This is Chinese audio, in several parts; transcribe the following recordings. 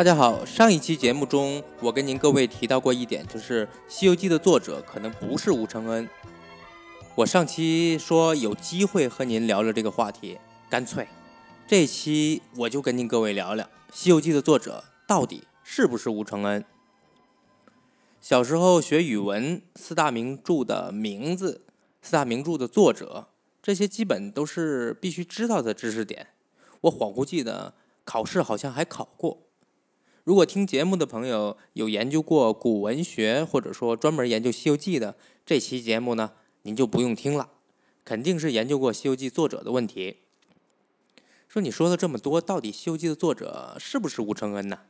大家好，上一期节目中，我跟您各位提到过一点，就是《西游记》的作者可能不是吴承恩。我上期说有机会和您聊聊这个话题，干脆这期我就跟您各位聊聊《西游记》的作者到底是不是吴承恩。小时候学语文，四大名著的名字、四大名著的作者，这些基本都是必须知道的知识点。我恍惚记得考试好像还考过。如果听节目的朋友有研究过古文学，或者说专门研究《西游记》的，这期节目呢，您就不用听了，肯定是研究过《西游记》作者的问题。说你说了这么多，到底《西游记》的作者是不是吴承恩呢？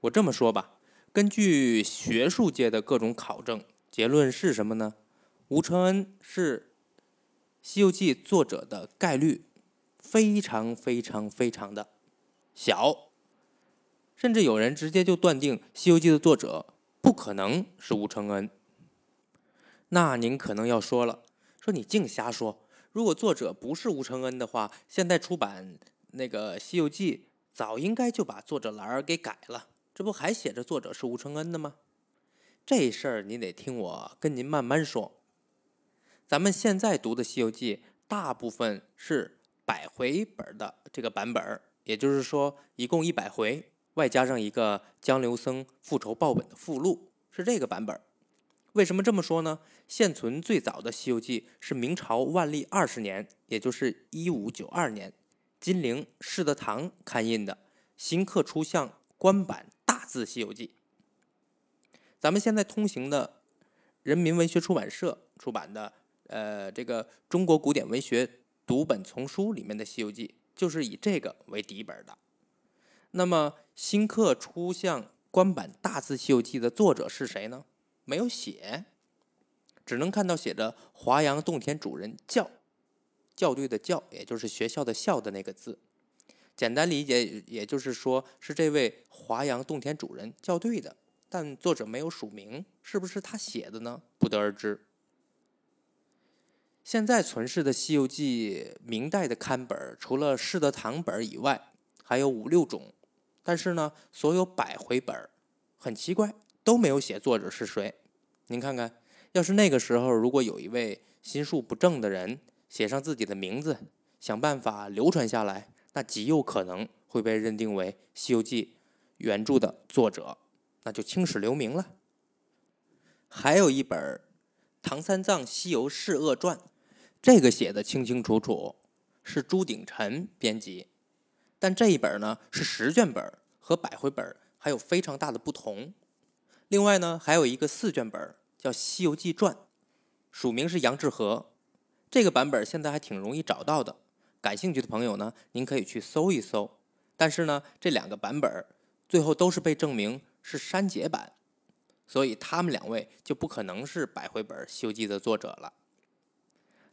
我这么说吧，根据学术界的各种考证，结论是什么呢？吴承恩是《西游记》作者的概率非常非常非常的小。甚至有人直接就断定《西游记》的作者不可能是吴承恩。那您可能要说了，说你净瞎说。如果作者不是吴承恩的话，现在出版那个《西游记》早应该就把作者栏儿给改了，这不还写着作者是吴承恩的吗？这事儿你得听我跟您慢慢说。咱们现在读的《西游记》大部分是百回本的这个版本，也就是说一共一百回。外加上一个江流僧复仇报本的附录，是这个版本。为什么这么说呢？现存最早的《西游记》是明朝万历二十年，也就是一五九二年，金陵世德堂刊印的新刻出像官版大字《西游记》。咱们现在通行的人民文学出版社出版的，呃，这个中国古典文学读本丛书里面的《西游记》，就是以这个为底本的。那么，新刻出像官版大字《西游记》的作者是谁呢？没有写，只能看到写着“华阳洞天主人校”，校对的校，也就是学校的校的那个字。简单理解，也就是说是这位华阳洞天主人校对的，但作者没有署名，是不是他写的呢？不得而知。现在存世的《西游记》明代的刊本，除了世德堂本以外，还有五六种。但是呢，所有百回本儿很奇怪，都没有写作者是谁。您看看，要是那个时候如果有一位心术不正的人写上自己的名字，想办法流传下来，那极有可能会被认定为《西游记》原著的作者，那就青史留名了。还有一本《唐三藏西游释厄传》，这个写的清清楚楚，是朱鼎臣编辑。但这一本呢是十卷本，和百回本还有非常大的不同。另外呢，还有一个四卷本叫《西游记传》，署名是杨志和。这个版本现在还挺容易找到的，感兴趣的朋友呢，您可以去搜一搜。但是呢，这两个版本最后都是被证明是删节版，所以他们两位就不可能是百回本《西游记》的作者了。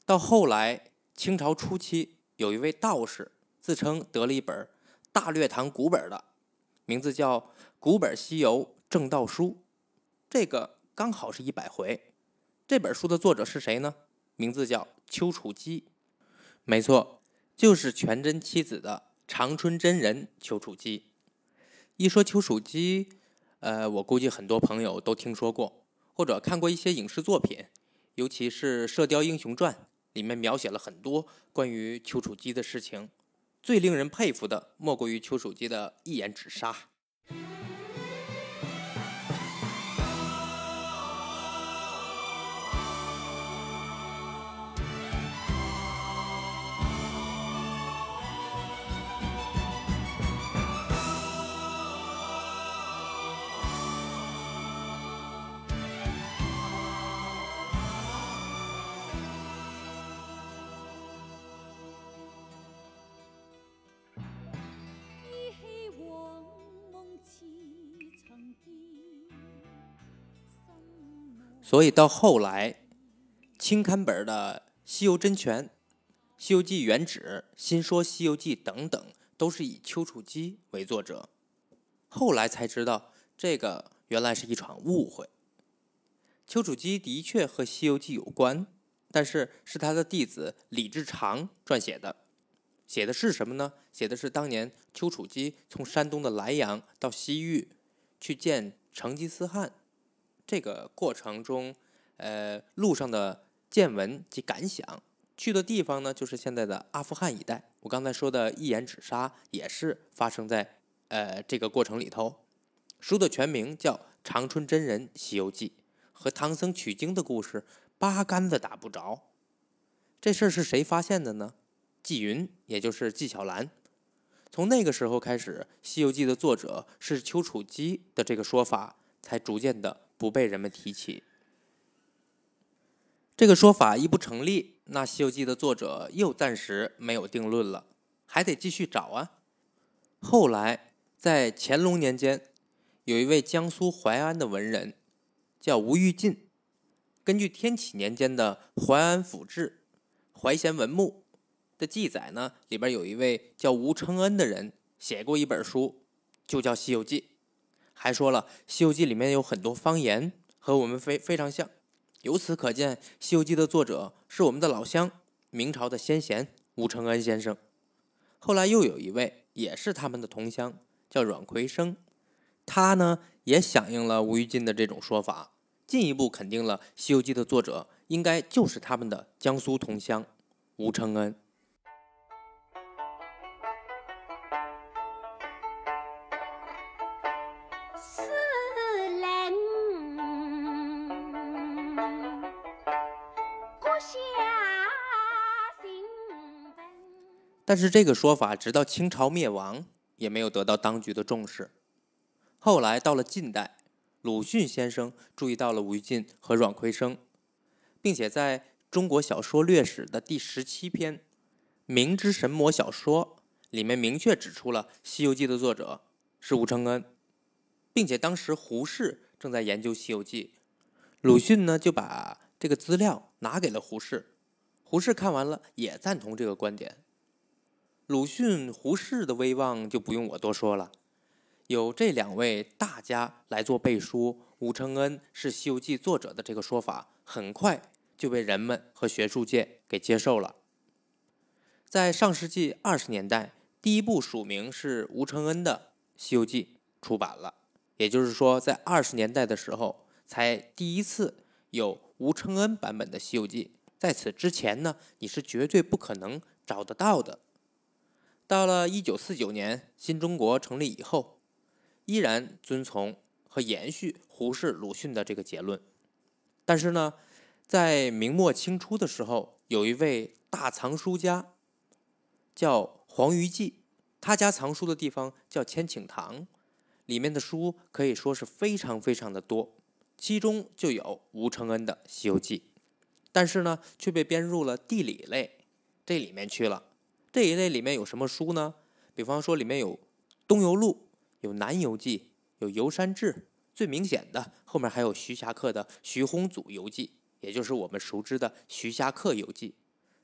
到后来，清朝初期有一位道士。自称得了一本大略堂古本的，名字叫《古本西游正道书》，这个刚好是一百回。这本书的作者是谁呢？名字叫丘处机，没错，就是全真七子的长春真人丘处机。一说丘处机，呃，我估计很多朋友都听说过，或者看过一些影视作品，尤其是《射雕英雄传》里面描写了很多关于丘处机的事情。最令人佩服的，莫过于丘处机的一眼直杀。所以到后来，清刊本的《西游真全》《西游记原旨》《新说西游记》等等，都是以丘处机为作者。后来才知道，这个原来是一场误会。丘处机的确和《西游记》有关，但是是他的弟子李志常撰写的。《写的是什么呢？写的是当年丘处机从山东的莱阳到西域去见成吉思汗这个过程中，呃，路上的见闻及感想。去的地方呢，就是现在的阿富汗一带。我刚才说的一眼纸沙也是发生在呃这个过程里头。书的全名叫《长春真人西游记》，和唐僧取经的故事八竿子打不着。这事儿是谁发现的呢？纪云，也就是纪晓岚。从那个时候开始，《西游记》的作者是丘处机的这个说法才逐渐的不被人们提起。这个说法一不成立，那《西游记》的作者又暂时没有定论了，还得继续找啊。后来在乾隆年间，有一位江苏淮安的文人叫吴玉进，根据天启年间的《淮安府志》《淮贤文目》的记载呢，里边有一位叫吴承恩的人写过一本书，就叫《西游记》，还说了《西游记》里面有很多方言和我们非非常像。由此可见，《西游记》的作者是我们的老乡，明朝的先贤吴承恩先生。后来又有一位，也是他们的同乡，叫阮奎生，他呢也响应了吴玉进的这种说法，进一步肯定了《西游记》的作者应该就是他们的江苏同乡吴承恩。但是这个说法直到清朝灭亡也没有得到当局的重视。后来到了近代，鲁迅先生注意到了吴玉进和阮奎生，并且在中国小说略史的第十七篇《明之神魔小说》里面明确指出了《西游记》的作者是吴承恩，并且当时胡适正在研究《西游记》，鲁迅呢就把这个资料拿给了胡适，胡适看完了也赞同这个观点。鲁迅、胡适的威望就不用我多说了，有这两位大家来做背书，吴承恩是《西游记》作者的这个说法，很快就被人们和学术界给接受了。在上世纪二十年代，第一部署名是吴承恩的《西游记》出版了，也就是说，在二十年代的时候，才第一次有吴承恩版本的《西游记》。在此之前呢，你是绝对不可能找得到的。到了一九四九年，新中国成立以后，依然遵从和延续胡适、鲁迅的这个结论。但是呢，在明末清初的时候，有一位大藏书家叫黄于季，他家藏书的地方叫千顷堂，里面的书可以说是非常非常的多，其中就有吴承恩的《西游记》，但是呢，却被编入了地理类这里面去了。这一类里面有什么书呢？比方说，里面有《东游录》、有《南游记》、有《游山志》，最明显的后面还有徐霞客的《徐宏祖游记》，也就是我们熟知的徐霞客游记。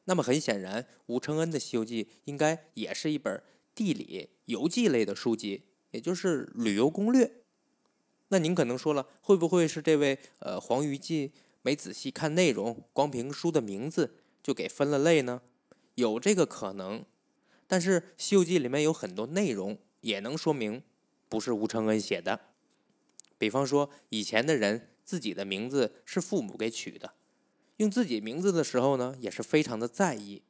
那么很显然，吴承恩的《西游记》应该也是一本地理游记类的书籍，也就是旅游攻略。那您可能说了，会不会是这位呃黄鱼记没仔细看内容，光凭书的名字就给分了类呢？有这个可能，但是《西游记》里面有很多内容也能说明不是吴承恩写的。比方说，以前的人自己的名字是父母给取的，用自己名字的时候呢，也是非常的在意。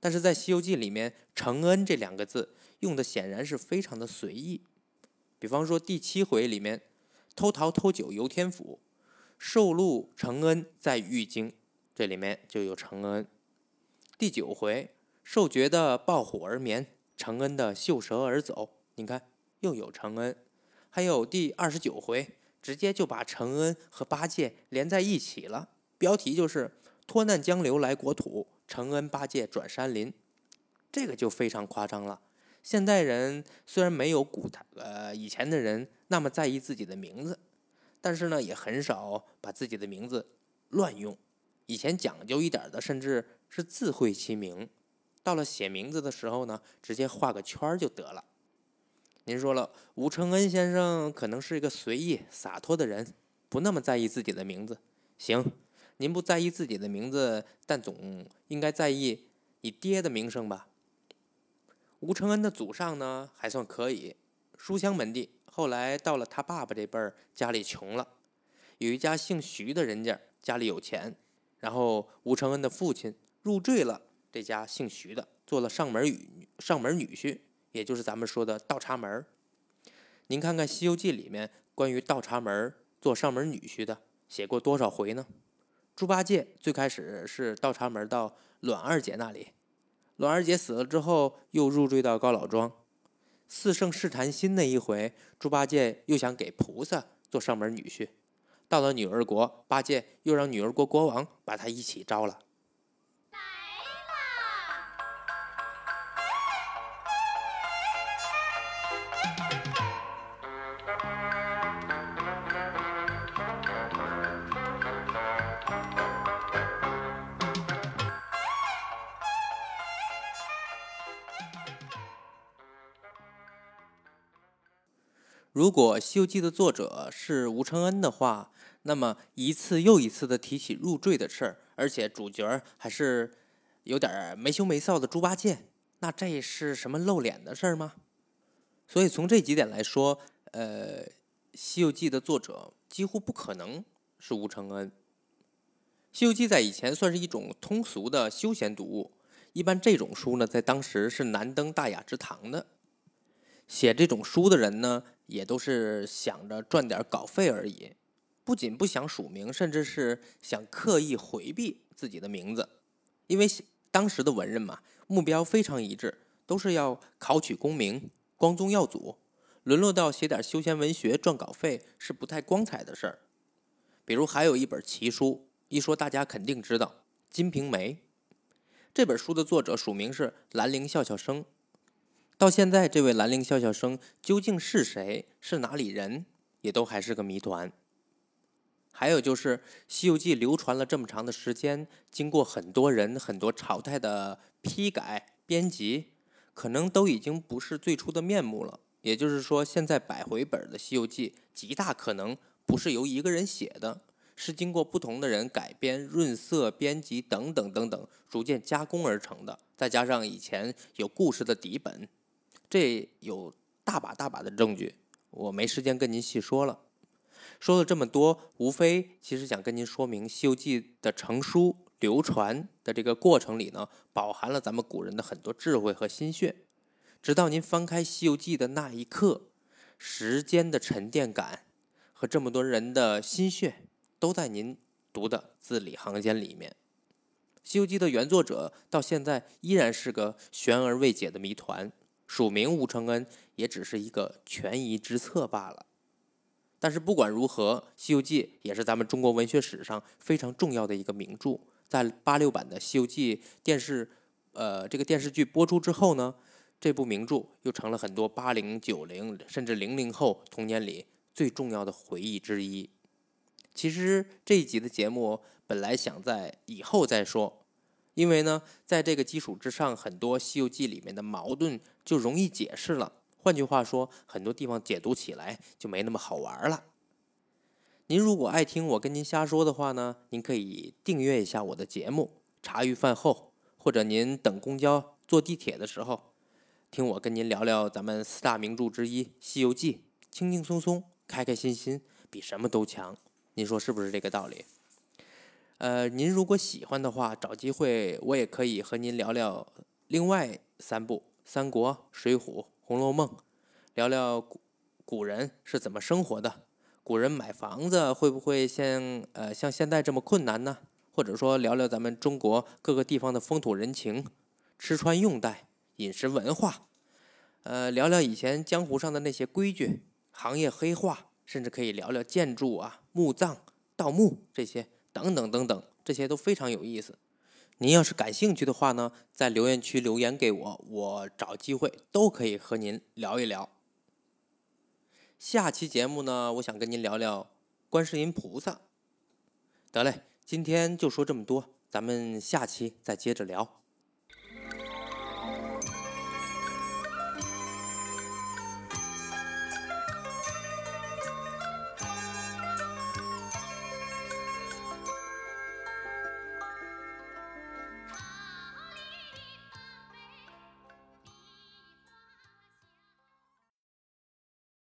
但是在《西游记》里面，“承恩”这两个字用的显然是非常的随意。比方说第七回里面，偷桃偷酒游天府，受禄承恩在玉京，这里面就有承恩。第九回，受爵的抱虎而眠，承恩的嗅蛇而走。你看，又有承恩。还有第二十九回，直接就把承恩和八戒连在一起了。标题就是“脱难江流来国土，承恩八戒转山林”。这个就非常夸张了。现代人虽然没有古代呃以前的人那么在意自己的名字，但是呢，也很少把自己的名字乱用。以前讲究一点的，甚至是自会其名，到了写名字的时候呢，直接画个圈就得了。您说了，吴承恩先生可能是一个随意洒脱的人，不那么在意自己的名字。行，您不在意自己的名字，但总应该在意你爹的名声吧？吴承恩的祖上呢还算可以，书香门第。后来到了他爸爸这辈儿，家里穷了，有一家姓徐的人家家里有钱，然后吴承恩的父亲入赘了这家姓徐的，做了上门女上门女婿，也就是咱们说的倒插门。您看看《西游记》里面关于倒插门做上门女婿的写过多少回呢？猪八戒最开始是倒插门到阮二姐那里，阮二姐死了之后又入赘到高老庄。四圣试禅心那一回，猪八戒又想给菩萨做上门女婿，到了女儿国，八戒又让女儿国国王把他一起招了。如果《西游记》的作者是吴承恩的话，那么一次又一次的提起入赘的事儿，而且主角还是有点没羞没臊的猪八戒，那这是什么露脸的事儿吗？所以从这几点来说，呃，《西游记》的作者几乎不可能是吴承恩。《西游记》在以前算是一种通俗的休闲读物，一般这种书呢，在当时是难登大雅之堂的。写这种书的人呢，也都是想着赚点稿费而已，不仅不想署名，甚至是想刻意回避自己的名字，因为当时的文人嘛，目标非常一致，都是要考取功名、光宗耀祖，沦落到写点休闲文学赚稿费是不太光彩的事儿。比如还有一本奇书，一说大家肯定知道《金瓶梅》，这本书的作者署名是兰陵笑笑生。到现在，这位兰陵笑笑生究竟是谁？是哪里人？也都还是个谜团。还有就是《西游记》流传了这么长的时间，经过很多人、很多朝代的批改、编辑，可能都已经不是最初的面目了。也就是说，现在百回本的《西游记》极大可能不是由一个人写的，是经过不同的人改编、润色、编辑等等等等，逐渐加工而成的。再加上以前有故事的底本。这有大把大把的证据，我没时间跟您细说了。说了这么多，无非其实想跟您说明，《西游记》的成书流传的这个过程里呢，饱含了咱们古人的很多智慧和心血。直到您翻开《西游记》的那一刻，时间的沉淀感和这么多人的心血，都在您读的字里行间里面。《西游记》的原作者到现在依然是个悬而未解的谜团。署名吴承恩也只是一个权宜之策罢了。但是不管如何，《西游记》也是咱们中国文学史上非常重要的一个名著。在八六版的《西游记》电视，呃，这个电视剧播出之后呢，这部名著又成了很多八零、九零甚至零零后童年里最重要的回忆之一。其实这一集的节目本来想在以后再说。因为呢，在这个基础之上，很多《西游记》里面的矛盾就容易解释了。换句话说，很多地方解读起来就没那么好玩了。您如果爱听我跟您瞎说的话呢，您可以订阅一下我的节目，茶余饭后或者您等公交、坐地铁的时候，听我跟您聊聊咱们四大名著之一《西游记》，轻轻松松、开开心心，比什么都强。您说是不是这个道理？呃，您如果喜欢的话，找机会我也可以和您聊聊另外三部《三国》《水浒》《红楼梦》，聊聊古古人是怎么生活的，古人买房子会不会像呃像现在这么困难呢？或者说聊聊咱们中国各个地方的风土人情、吃穿用戴、饮食文化，呃，聊聊以前江湖上的那些规矩、行业黑话，甚至可以聊聊建筑啊、墓葬、盗墓这些。等等等等，这些都非常有意思。您要是感兴趣的话呢，在留言区留言给我，我找机会都可以和您聊一聊。下期节目呢，我想跟您聊聊观世音菩萨。得嘞，今天就说这么多，咱们下期再接着聊。